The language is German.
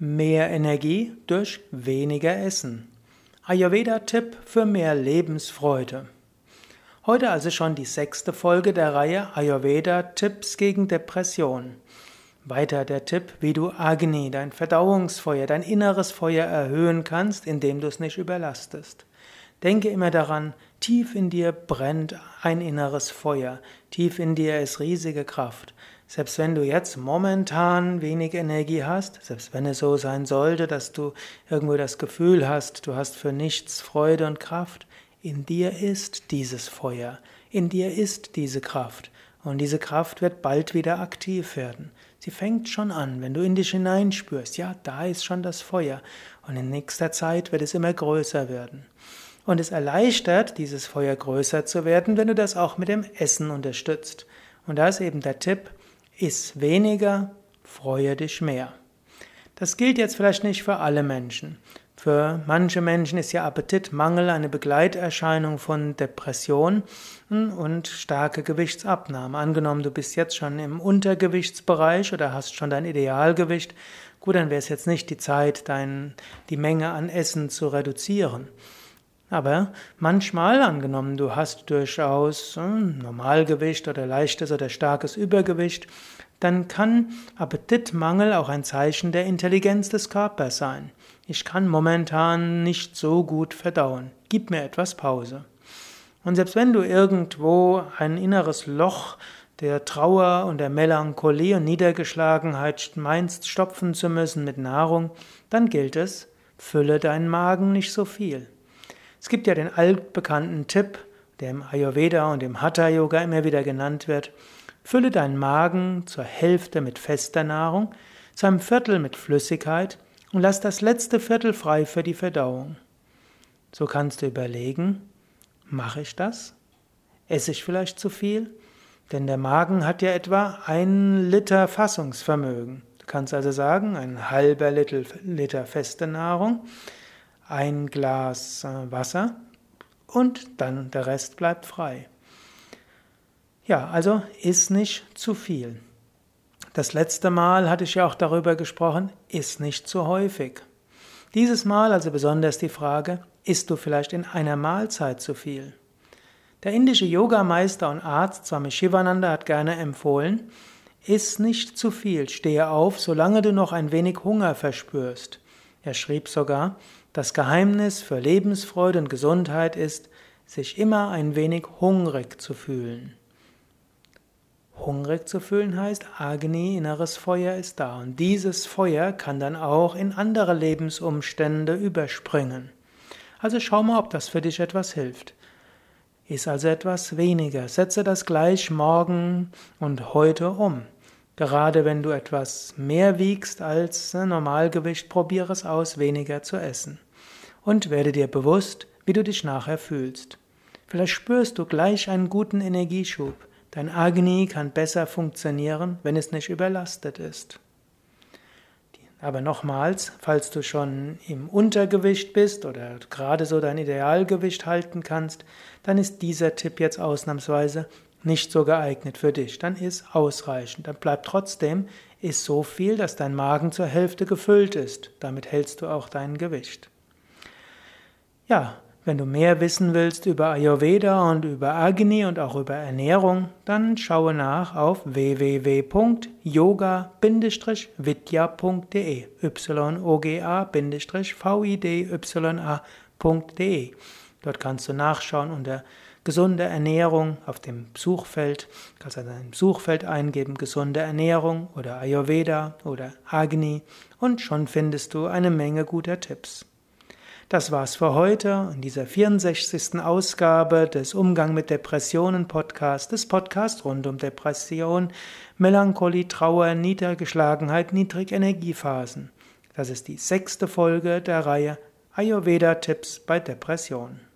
Mehr Energie durch weniger Essen. Ayurveda-Tipp für mehr Lebensfreude. Heute also schon die sechste Folge der Reihe Ayurveda-Tipps gegen Depression. Weiter der Tipp, wie du Agni, dein Verdauungsfeuer, dein inneres Feuer erhöhen kannst, indem du es nicht überlastest. Denke immer daran, tief in dir brennt ein inneres Feuer, tief in dir ist riesige Kraft. Selbst wenn du jetzt momentan wenig Energie hast, selbst wenn es so sein sollte, dass du irgendwo das Gefühl hast, du hast für nichts Freude und Kraft, in dir ist dieses Feuer, in dir ist diese Kraft. Und diese Kraft wird bald wieder aktiv werden. Sie fängt schon an, wenn du in dich hineinspürst, ja, da ist schon das Feuer. Und in nächster Zeit wird es immer größer werden. Und es erleichtert, dieses Feuer größer zu werden, wenn du das auch mit dem Essen unterstützt. Und da ist eben der Tipp, iss weniger, freue dich mehr. Das gilt jetzt vielleicht nicht für alle Menschen. Für manche Menschen ist ja Appetitmangel eine Begleiterscheinung von Depression und starke Gewichtsabnahme. Angenommen, du bist jetzt schon im Untergewichtsbereich oder hast schon dein Idealgewicht, gut, dann wäre es jetzt nicht die Zeit, dein, die Menge an Essen zu reduzieren. Aber manchmal, angenommen, du hast durchaus hm, Normalgewicht oder leichtes oder starkes Übergewicht, dann kann Appetitmangel auch ein Zeichen der Intelligenz des Körpers sein. Ich kann momentan nicht so gut verdauen. Gib mir etwas Pause. Und selbst wenn du irgendwo ein inneres Loch der Trauer und der Melancholie und Niedergeschlagenheit meinst stopfen zu müssen mit Nahrung, dann gilt es, fülle deinen Magen nicht so viel. Es gibt ja den altbekannten Tipp, der im Ayurveda und im Hatha Yoga immer wieder genannt wird. Fülle deinen Magen zur Hälfte mit fester Nahrung, zu einem Viertel mit Flüssigkeit und lass das letzte Viertel frei für die Verdauung. So kannst du überlegen, mache ich das? Esse ich vielleicht zu viel? Denn der Magen hat ja etwa ein Liter Fassungsvermögen. Du kannst also sagen, ein halber Liter, Liter feste Nahrung, ein Glas äh, Wasser und dann der Rest bleibt frei. Ja, also iss nicht zu viel. Das letzte Mal hatte ich ja auch darüber gesprochen, iss nicht zu häufig. Dieses Mal also besonders die Frage, isst du vielleicht in einer Mahlzeit zu viel? Der indische Yogameister und Arzt Swami Shivananda hat gerne empfohlen, iss nicht zu viel, stehe auf, solange du noch ein wenig Hunger verspürst. Er schrieb sogar, das Geheimnis für Lebensfreude und Gesundheit ist, sich immer ein wenig hungrig zu fühlen. Hungrig zu fühlen heißt, Agni, inneres Feuer ist da. Und dieses Feuer kann dann auch in andere Lebensumstände überspringen. Also schau mal, ob das für dich etwas hilft. Iss also etwas weniger. Setze das gleich morgen und heute um. Gerade wenn du etwas mehr wiegst als Normalgewicht, probiere es aus, weniger zu essen und werde dir bewusst, wie du dich nachher fühlst. Vielleicht spürst du gleich einen guten Energieschub. Dein Agni kann besser funktionieren, wenn es nicht überlastet ist. Aber nochmals, falls du schon im Untergewicht bist oder gerade so dein Idealgewicht halten kannst, dann ist dieser Tipp jetzt ausnahmsweise nicht so geeignet für dich. Dann ist ausreichend. Dann bleibt trotzdem, ist so viel, dass dein Magen zur Hälfte gefüllt ist. Damit hältst du auch dein Gewicht. Ja, wenn du mehr wissen willst über Ayurveda und über Agni und auch über Ernährung, dann schaue nach auf www.yoga-vidya.de yoga-vidya.de Dort kannst du nachschauen unter gesunde Ernährung auf dem Suchfeld, kannst also ein Suchfeld eingeben, gesunde Ernährung oder Ayurveda oder Agni und schon findest du eine Menge guter Tipps. Das war's für heute in dieser 64. Ausgabe des Umgang mit Depressionen Podcast, des Podcasts rund um Depression, Melancholie, Trauer, Niedergeschlagenheit, Niedrigenergiephasen. Das ist die sechste Folge der Reihe Ayurveda Tipps bei Depressionen.